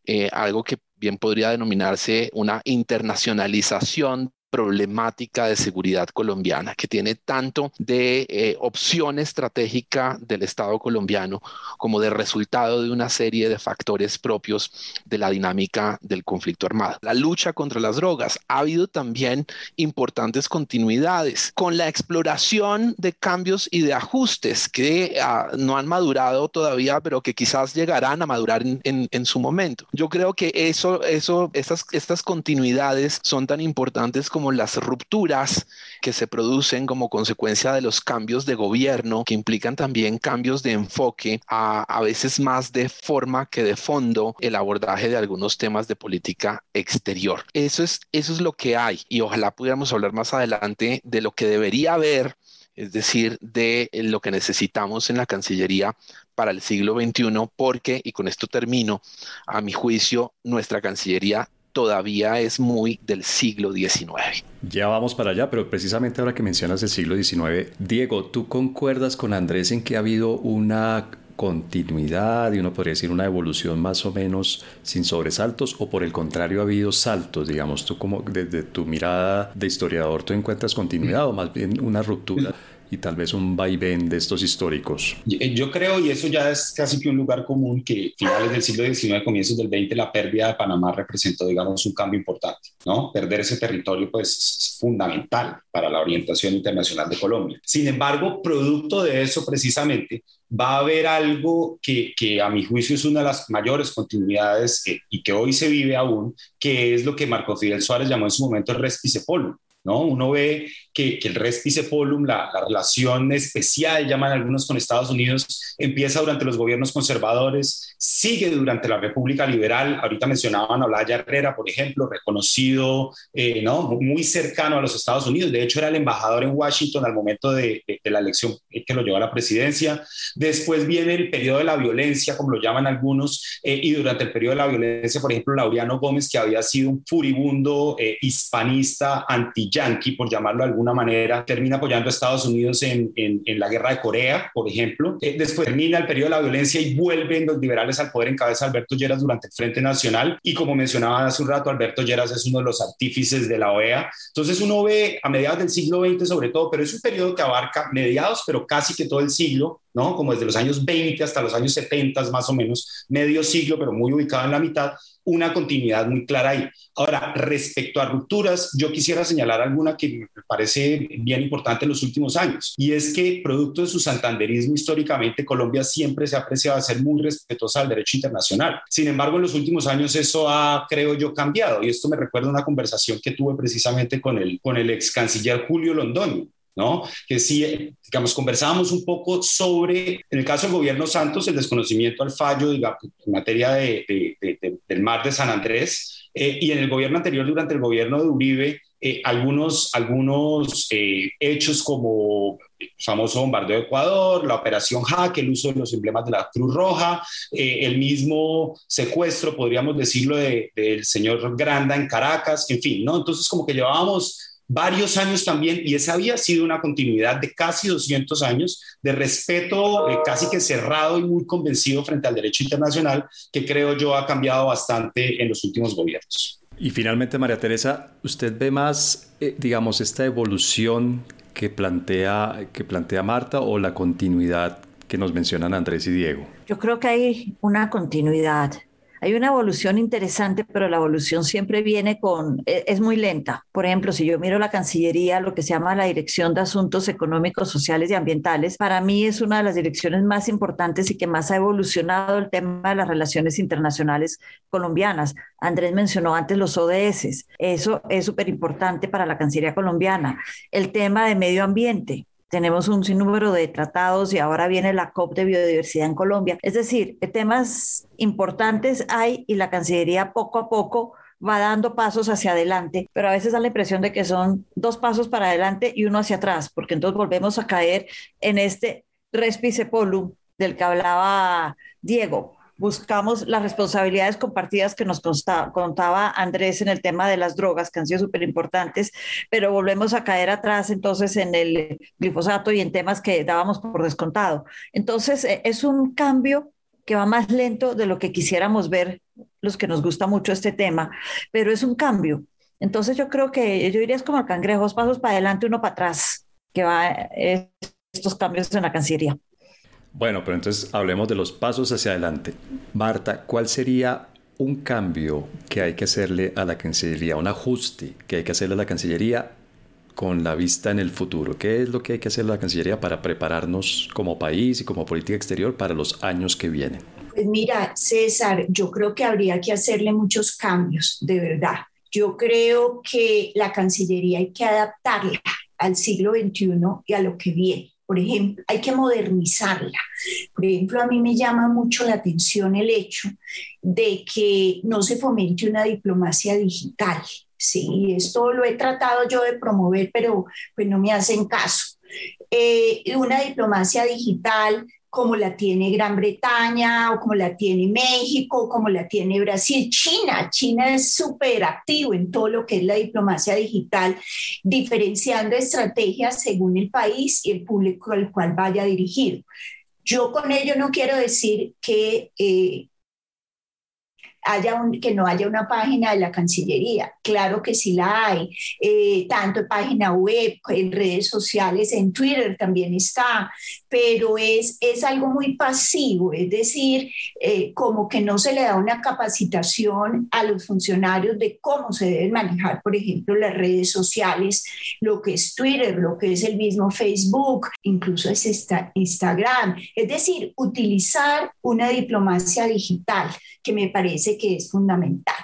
eh, algo que bien podría denominarse una internacionalización problemática de seguridad colombiana, que tiene tanto de eh, opción estratégica del Estado colombiano como de resultado de una serie de factores propios de la dinámica del conflicto armado. La lucha contra las drogas ha habido también importantes continuidades con la exploración de cambios y de ajustes que ah, no han madurado todavía, pero que quizás llegarán a madurar en, en, su momento. Yo creo que eso, eso, estas, estas continuidades son tan importantes como las rupturas que se producen como consecuencia de los cambios de gobierno, que implican también cambios de enfoque, a, a veces más de forma que de fondo, el abordaje de algunos temas de política exterior. Eso es, eso es lo que hay y ojalá pudiéramos hablar más adelante de lo que debería haber es decir, de lo que necesitamos en la Cancillería para el siglo XXI, porque, y con esto termino, a mi juicio, nuestra Cancillería todavía es muy del siglo XIX. Ya vamos para allá, pero precisamente ahora que mencionas el siglo XIX, Diego, ¿tú concuerdas con Andrés en que ha habido una continuidad y uno podría decir una evolución más o menos sin sobresaltos o por el contrario ha habido saltos, digamos, tú como desde tu mirada de historiador tú encuentras continuidad o más bien una ruptura y tal vez un vaivén de estos históricos. Yo creo, y eso ya es casi que un lugar común, que finales del siglo XIX, comienzos del XX, la pérdida de Panamá representó, digamos, un cambio importante, ¿no? Perder ese territorio, pues, es fundamental para la orientación internacional de Colombia. Sin embargo, producto de eso, precisamente, va a haber algo que, que, a mi juicio es una de las mayores continuidades eh, y que hoy se vive aún, que es lo que Marco Fidel Suárez llamó en su momento el respice polo, ¿no? Uno ve que, el respice polum, la, relación especial, llaman algunos con Estados Unidos, empieza durante los gobiernos conservadores, sigue durante la República Liberal. Ahorita mencionaban a Olaya Herrera, por ejemplo, reconocido, eh, ¿no? muy cercano a los Estados Unidos. De hecho, era el embajador en Washington al momento de, la elección que lo llevó a la presidencia. Después viene el periodo de la violencia, como lo llaman algunos, eh, y durante el periodo de la violencia, por ejemplo, Laureano Gómez, que había sido un furibundo eh, hispanista anti-yanqui, por llamarlo de alguna manera, termina apoyando a Estados Unidos en, en, la guerra de Corea, por ejemplo. Eh, después termina el periodo de la violencia y vuelven los liberales al poder en cabeza de Alberto Lleras durante el Frente Nacional. Y como mencionaba hace un rato, Alberto Lleras es uno de los artífices de la OEA. Entonces uno ve a mediados del siglo XX sobre todo, pero es un periodo que abarca mediados, pero casi que todo el siglo, ¿no? Como desde los años 20 hasta los años 70 más o menos, medio siglo, pero muy ubicado en la mitad, una continuidad muy clara ahí. Ahora, respecto a rupturas, yo quisiera señalar alguna que me parece bien importante en los últimos años, y es que producto de su santanderismo históricamente, Colombia siempre se ha apreciado a ser muy respetuosa al derecho internacional. Sin embargo, en los últimos años eso ha, creo yo, cambiado, y esto me recuerda una conversación que tuve precisamente con el, con el ex canciller Julio Londoño, ¿no? Que sí, digamos, conversábamos un poco sobre, en el caso del gobierno Santos, el desconocimiento al fallo en materia de, del mar de San Andrés, eh, y en el gobierno anterior, durante el gobierno de Uribe, eh, algunos, algunos eh, hechos como el famoso bombardeo de Ecuador, la operación Jaque, el uso de los emblemas de la Cruz Roja, el mismo secuestro, podríamos decirlo, del señor Granda en Caracas, en fin, ¿no? Entonces como que llevábamos varios años también, y esa había sido una continuidad de casi 200 años de respeto eh, casi que cerrado y muy convencido frente al derecho internacional, que creo yo ha cambiado bastante en los últimos gobiernos. Y finalmente, María Teresa, ¿usted ve más, eh, digamos, esta evolución que plantea, que plantea Marta o la continuidad que nos mencionan Andrés y Diego? Yo creo que hay una continuidad. Hay una evolución interesante, pero la evolución siempre viene con, e, es muy lenta. Por ejemplo, si yo miro la Cancillería, lo que se llama la Dirección de Asuntos Económicos, Sociales y Ambientales, para mí es una de las direcciones más importantes y que más ha evolucionado el tema de las relaciones internacionales colombianas. Andrés mencionó antes los ODS. Eso es súper importante para la Cancillería colombiana. El tema de medio ambiente tenemos un sinnúmero de tratados y ahora viene la COP de biodiversidad en Colombia. Es decir, temas importantes hay y la Cancillería poco a poco va dando pasos hacia adelante, pero a veces da la impresión de que son dos pasos para adelante y uno hacia atrás, porque entonces volvemos a caer en este respice polum del que hablaba Diego buscamos las responsabilidades compartidas que nos contaba Andrés en el tema de las drogas, que han sido súper importantes, pero volvemos a caer atrás entonces en el glifosato y en temas que dábamos por descontado. Entonces, e, es un cambio que va más lento de lo que quisiéramos ver los que nos gusta mucho este tema, pero es un cambio. Entonces yo creo que yo diría es como el cangrejo, dos pasos para adelante, uno para atrás, que va estos cambios en la Cancillería. Bueno, pero entonces hablemos de los pasos hacia adelante. Marta, ¿cuál sería un cambio que hay que hacerle a la Cancillería, un ajuste que hay que hacerle a la Cancillería con la vista en el futuro? ¿Qué es lo que hay que hacer a la Cancillería para prepararnos como país y como política exterior para los años que vienen? Pues mira, César, yo creo que habría que hacerle muchos cambios, de verdad. Yo creo que la Cancillería hay que adaptarla al siglo XXI y a lo que viene. Por ejemplo, hay que modernizarla. Por ejemplo, a mí me llama mucho la atención el hecho de que no se fomente una diplomacia digital. Sí, esto lo he tratado yo de promover, pero pues no me hacen caso. Eh, una diplomacia digital como la tiene Gran Bretaña o como la tiene México, como la tiene Brasil, China. China es súper activo en todo lo que es la diplomacia digital, diferenciando estrategias según el país y el público al cual vaya dirigido. Yo con ello no quiero decir que eh, que no haya una página de la Cancillería. Claro que sí la hay, eh, tanto en página web, en redes sociales, en Twitter también está, pero es, es algo muy pasivo, es decir, eh, como que no se le da una capacitación a los funcionarios de cómo se deben manejar, por ejemplo, las redes sociales, lo que es Twitter, lo que es el mismo Facebook, incluso es Instagram. Es decir, utilizar una diplomacia digital que me parece que es fundamental.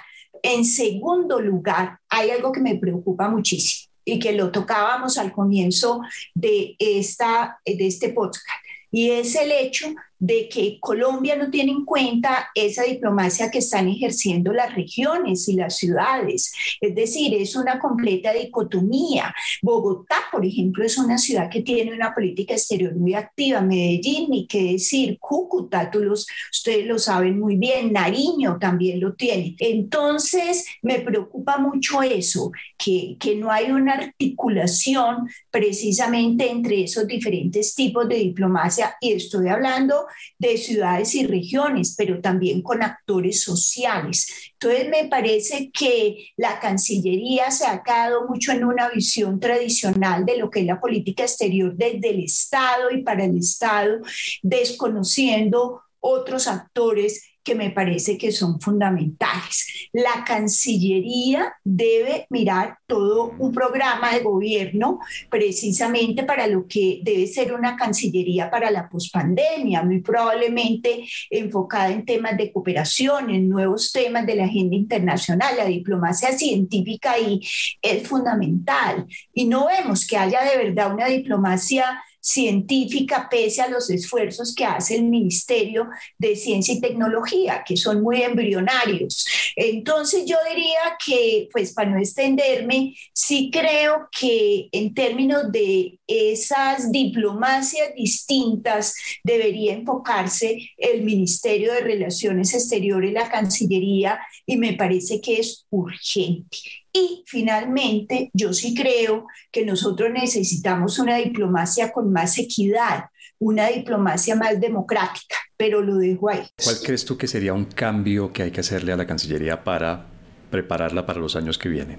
En segundo lugar, hay algo que me preocupa muchísimo y que lo tocábamos al comienzo de, esta, de este podcast, y es el hecho de que Colombia no tiene en cuenta esa diplomacia que están ejerciendo las regiones y las ciudades. Es decir, es una completa dicotomía. Bogotá, por ejemplo, es una ciudad que tiene una política exterior muy activa. Medellín, ni qué decir, Cúcuta, tú los, ustedes lo saben muy bien, Nariño también lo tiene. Entonces, me preocupa mucho eso, que, que no hay una articulación precisamente entre esos diferentes tipos de diplomacia y estoy hablando de ciudades y regiones, pero también con actores sociales. Entonces, me parece que la Cancillería se ha quedado mucho en una visión tradicional de lo que es la política exterior desde el Estado y para el Estado, desconociendo otros actores que me parece que son fundamentales. La Cancillería debe mirar todo un programa de gobierno precisamente para lo que debe ser una Cancillería para la pospandemia, muy probablemente enfocada en temas de cooperación, en nuevos temas de la agenda internacional. La diplomacia científica ahí es fundamental y no vemos que haya de verdad una diplomacia científica pese a los esfuerzos que hace el Ministerio de Ciencia y Tecnología, que son muy embrionarios. Entonces yo diría que, pues para no extenderme, sí creo que en términos de esas diplomacias distintas debería enfocarse el Ministerio de Relaciones Exteriores, la Cancillería, y me parece que es urgente. Y finalmente, yo sí creo que nosotros necesitamos una diplomacia con más equidad, una diplomacia más democrática, pero lo dejo ahí. ¿Cuál crees tú que sería un cambio que hay que hacerle a la Cancillería para prepararla para los años que vienen?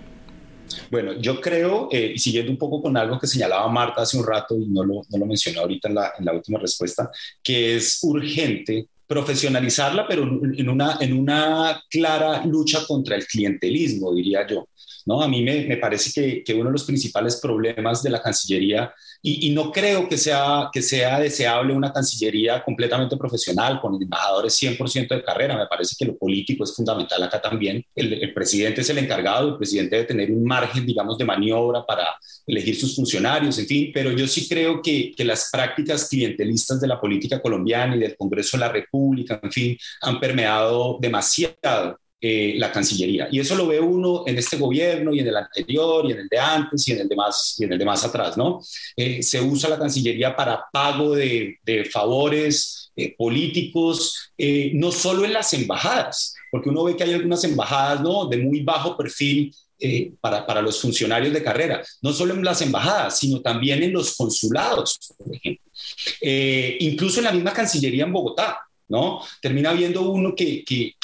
Bueno, yo creo, eh, siguiendo un poco con algo que señalaba Marta hace un rato y no lo, no lo mencionó ahorita en la, en la última respuesta, que es urgente profesionalizarla, pero en una, en una clara lucha contra el clientelismo, diría yo. ¿no? A mí me, me parece que, que, uno de los principales problemas de la Cancillería y, no creo que sea, que sea deseable una Cancillería completamente profesional, con embajadores 100% de carrera. Me parece que lo político es fundamental acá también. El, presidente es el encargado, el presidente debe tener un margen, digamos, de maniobra para elegir sus funcionarios, en fin, pero yo sí creo que, que las prácticas clientelistas de la política colombiana y del Congreso de la República, en fin, han permeado demasiado eh, la Cancillería. Y eso lo ve uno en este gobierno y en el anterior y en el de antes y en el de más, y en el de más atrás, ¿no? Eh, se usa la Cancillería para pago de, favores eh, políticos, no solo en las embajadas, porque uno ve que hay algunas embajadas, ¿no? De muy bajo perfil para, para, los funcionarios de carrera, no solo en las embajadas, sino también en los consulados, por ejemplo. incluso en la misma Cancillería en Bogotá. ¿No? Termina viendo uno que,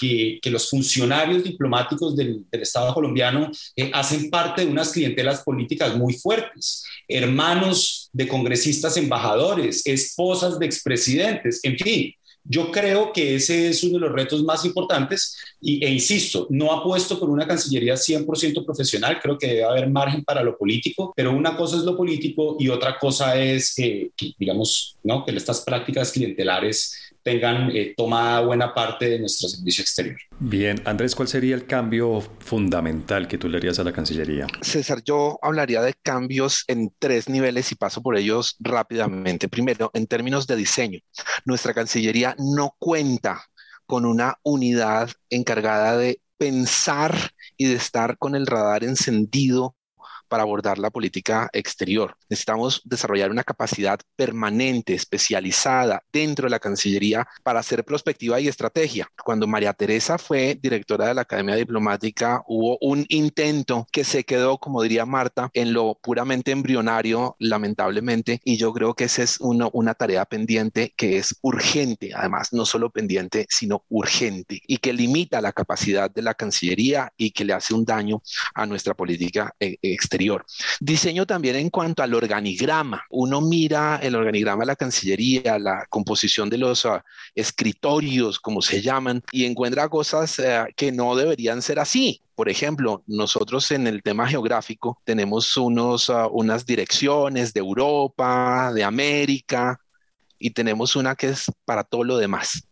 los funcionarios diplomáticos del, Estado colombiano eh, hacen parte de unas clientelas políticas muy fuertes, hermanos de congresistas embajadores, esposas de expresidentes, en fin, yo creo que ese es uno de los retos más importantes y, e insisto, no apuesto por una Cancillería 100% profesional, creo que debe haber margen para lo político, pero una cosa es lo político y otra cosa es, que, digamos, ¿no? que estas prácticas clientelares tengan eh, tomada buena parte de nuestro servicio exterior. Bien, Andrés, ¿cuál sería el cambio fundamental que tú le harías a la Cancillería? César, yo hablaría de cambios en tres niveles y paso por ellos rápidamente. Primero, en términos de diseño, nuestra Cancillería no cuenta con una unidad encargada de pensar y de estar con el radar encendido para abordar la política exterior. Necesitamos desarrollar una capacidad permanente, especializada dentro de la Cancillería para hacer prospectiva y estrategia. Cuando María Teresa fue directora de la Academia Diplomática, hubo un intento que se quedó, como diría Marta, en lo puramente embrionario, lamentablemente, y yo creo que esa es una tarea pendiente que es urgente, además, no solo pendiente, sino urgente, y que limita la capacidad de la Cancillería y que le hace un daño a nuestra política eh, exterior Diseño también en cuanto al organigrama. Uno mira el organigrama de la Cancillería, la composición de los ah, escritorios, como se llaman, y encuentra cosas eh, que no deberían ser así. Por ejemplo, nosotros en el tema geográfico tenemos unos, ah, unas direcciones de Europa, de América, y tenemos una que es para todo lo demás.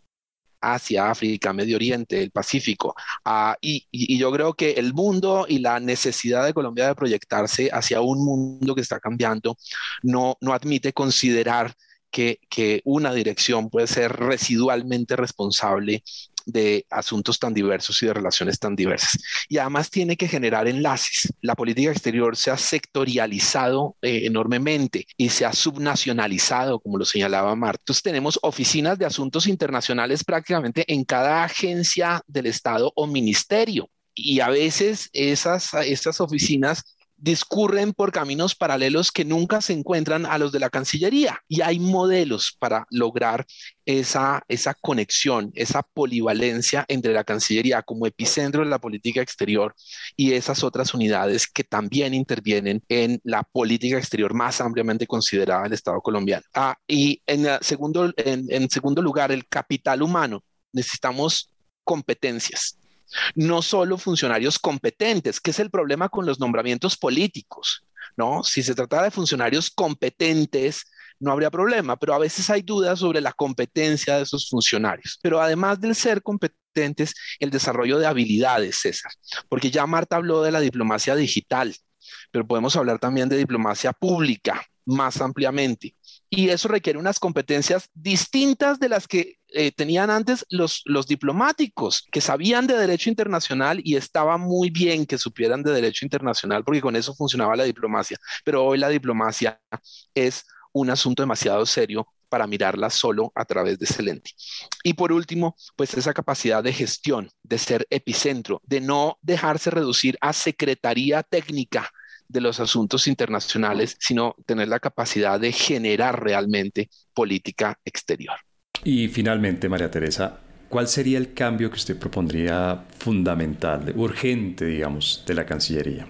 Asia, África, Medio Oriente, el Pacífico. Ah, y, yo creo que el mundo y la necesidad de Colombia de proyectarse hacia un mundo que está cambiando no, no admite considerar que, que, una dirección puede ser residualmente responsable de asuntos tan diversos y de relaciones tan diversas. Y además tiene que generar enlaces. La política exterior se ha sectorializado eh, enormemente y se ha subnacionalizado, como lo señalaba Marta. Entonces tenemos oficinas de asuntos internacionales prácticamente en cada agencia del Estado o ministerio. Y a veces esas, estas oficinas discurren por caminos paralelos que nunca se encuentran a los de la Cancillería. Y hay modelos para lograr esa, esa conexión, esa polivalencia entre la Cancillería como epicentro de la política exterior y esas otras unidades que también intervienen en la política exterior más ampliamente considerada del Estado colombiano. Ah, y en segundo, en segundo lugar, el capital humano. Necesitamos competencias no solo funcionarios competentes, que es el problema con los nombramientos políticos, ¿no? Si se tratara de funcionarios competentes, no habría problema, pero a veces hay dudas sobre la competencia de esos funcionarios. Pero además del ser competentes, el desarrollo de habilidades, César, porque ya Marta habló de la diplomacia digital, pero podemos hablar también de diplomacia pública más ampliamente. Y eso requiere unas competencias distintas de las que eh, tenían antes los, los diplomáticos, que sabían de derecho internacional y estaba muy bien que supieran de derecho internacional, porque con eso funcionaba la diplomacia. Pero hoy la diplomacia es un asunto demasiado serio para mirarla solo a través de ese. Y por último, pues esa capacidad de gestión, de ser epicentro, de no dejarse reducir a secretaría técnica de los asuntos internacionales, sino tener la capacidad de generar realmente política exterior. Y finalmente, María Teresa, ¿cuál sería el cambio que usted propondría fundamental, urgente, digamos, de la Cancillería?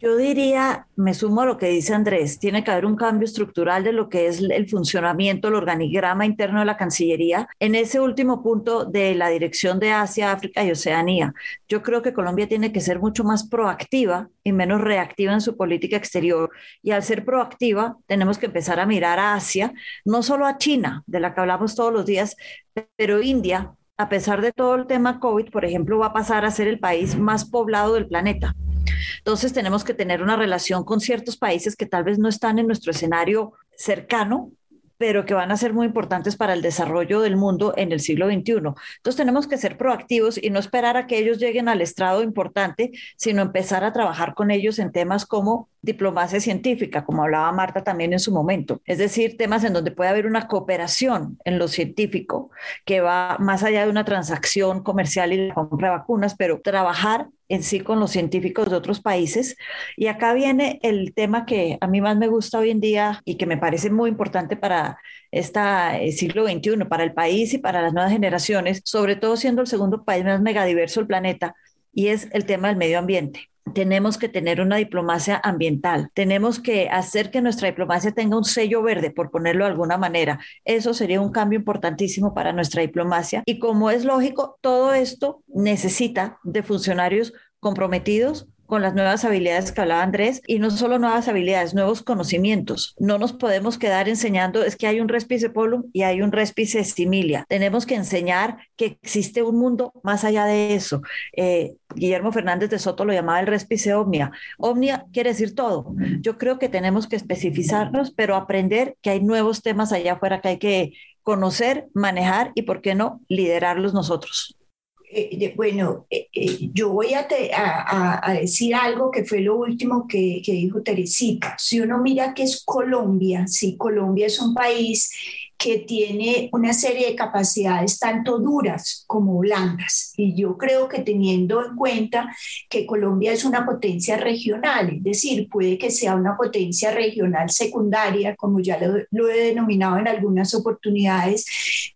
Yo diría, me sumo a lo que dice Andrés, tiene que haber un cambio estructural de lo que es el funcionamiento, el organigrama interno de la Cancillería en ese último punto de la dirección de Asia, África y Oceanía. Yo creo que Colombia tiene que ser mucho más proactiva y menos reactiva en su política exterior. Y al ser proactiva, tenemos que empezar a mirar a Asia, no solo a China, de la que hablamos todos los días, pero India, a pesar de todo el tema COVID, por ejemplo, va a pasar a ser el país más poblado del planeta. Entonces tenemos que tener una relación con ciertos países que tal vez no están en nuestro escenario cercano, pero que van a ser muy importantes para el desarrollo del mundo en el siglo XXI. Entonces tenemos que ser proactivos y no esperar a que ellos lleguen al estrado importante, sino empezar a trabajar con ellos en temas como diplomacia científica, como hablaba Marta también en su momento. Es decir, temas en donde puede haber una cooperación en lo científico que va más allá de una transacción comercial y la compra de vacunas, pero trabajar en sí con los científicos de otros países. Y acá viene el tema que a mí más me gusta hoy en día y que me parece muy importante para este siglo XXI, para el país y para las nuevas generaciones, sobre todo siendo el segundo país más megadiverso del planeta, y es el tema del medio ambiente tenemos que tener una diplomacia ambiental, tenemos que hacer que nuestra diplomacia tenga un sello verde, por ponerlo de alguna manera. Eso sería un cambio importantísimo para nuestra diplomacia. Y como es lógico, todo esto necesita de funcionarios comprometidos con las nuevas habilidades que hablaba Andrés, y no solo nuevas habilidades, nuevos conocimientos. No nos podemos quedar enseñando, es que hay un respice polum y hay un respice similia. Tenemos que enseñar que existe un mundo más allá de eso. Eh, Guillermo Fernández de Soto lo llamaba el respice omnia. Omnia quiere decir todo. Yo creo que tenemos que especificarnos, pero aprender que hay nuevos temas allá afuera que hay que conocer, manejar y, ¿por qué no, liderarlos nosotros. Eh, bueno, eh, eh, yo voy a, decir algo que fue lo último que, que, dijo Teresita. Si uno mira que es Colombia, sí, Colombia es un país que tiene una serie de capacidades tanto duras como blandas. Y yo creo que teniendo en cuenta que Colombia es una potencia regional, es decir, puede que sea una potencia regional secundaria, como ya lo, lo he denominado en algunas oportunidades,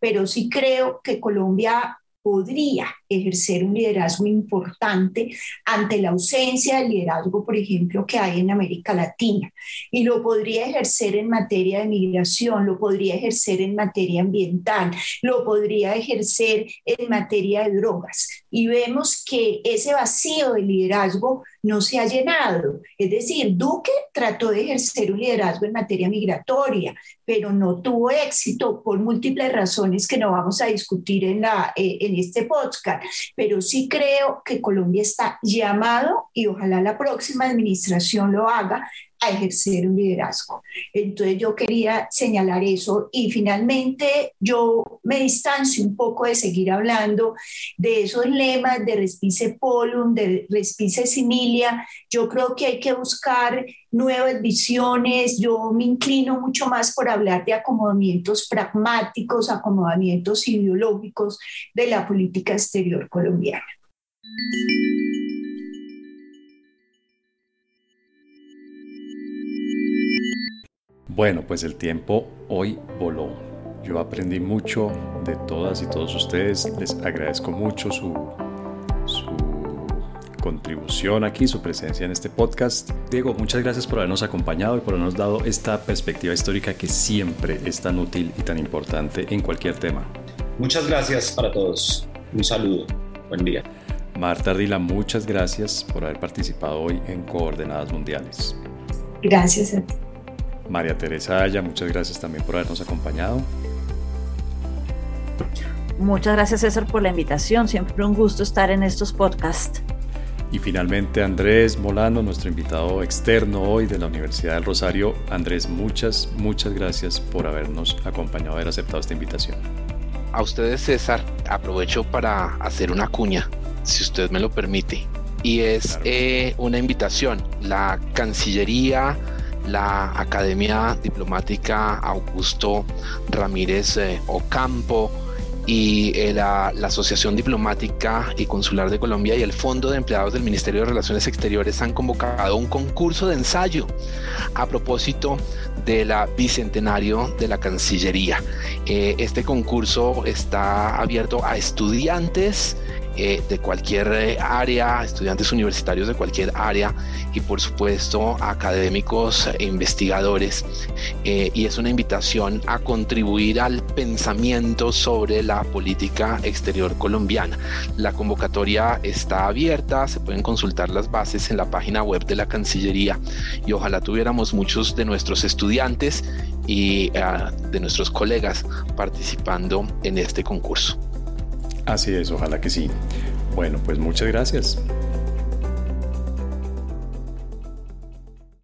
pero sí creo que Colombia podría ejercer un liderazgo importante ante la ausencia de liderazgo, por ejemplo, que hay en América Latina. Y lo podría ejercer en materia de migración, lo podría ejercer en materia ambiental, lo podría ejercer en materia de drogas. Y vemos que ese vacío de liderazgo no se ha llenado. Es decir, Duque trató de ejercer un liderazgo en materia migratoria, pero no tuvo éxito por múltiples razones que no vamos a discutir en, la, eh, en este podcast. Pero sí creo que Colombia está llamado y ojalá la próxima administración lo haga a ejercer un liderazgo. Entonces yo quería señalar eso y finalmente yo me distancio un poco de seguir hablando de esos lemas de respice polum, de respice similia. Yo creo que hay que buscar nuevas visiones. Yo me inclino mucho más por hablar de acomodamientos pragmáticos, acomodamientos ideológicos de la política exterior colombiana. Bueno, pues el tiempo hoy voló. Yo aprendí mucho de todas y todos ustedes. Les agradezco mucho su, contribución aquí, su presencia en este podcast. Diego, muchas gracias por habernos acompañado y por habernos dado esta perspectiva histórica que siempre es tan útil y tan importante en cualquier tema. Muchas gracias para todos. Un saludo. Buen día. Marta Ardila, muchas gracias por haber participado hoy en Coordenadas Mundiales. Gracias a ti. María Teresa Aya, muchas gracias también por habernos acompañado. Muchas gracias César por la invitación, siempre un gusto estar en estos podcasts. Y finalmente Andrés Molano, nuestro invitado externo hoy de la Universidad del Rosario. Andrés, muchas, muchas gracias por habernos acompañado, haber aceptado esta invitación. A ustedes César, aprovecho para hacer una cuña, si usted me lo permite. Y es eh, una invitación. La Cancillería la Academia Diplomática Augusto Ramírez eh, Ocampo y eh, la, Asociación Diplomática y Consular de Colombia y el Fondo de Empleados del Ministerio de Relaciones Exteriores han convocado un concurso de ensayo a propósito de la bicentenario de la Cancillería. Eh, este concurso está abierto a estudiantes eh, de cualquier eh, área, estudiantes universitarios de cualquier área y por supuesto académicos e investigadores. Eh, y es una invitación a contribuir al pensamiento sobre la política exterior colombiana. La convocatoria está abierta, se pueden consultar las bases en la página web de la Cancillería y ojalá tuviéramos muchos de nuestros estudiantes y de nuestros colegas participando en este concurso. Así es, ojalá que sí. Bueno, pues muchas gracias.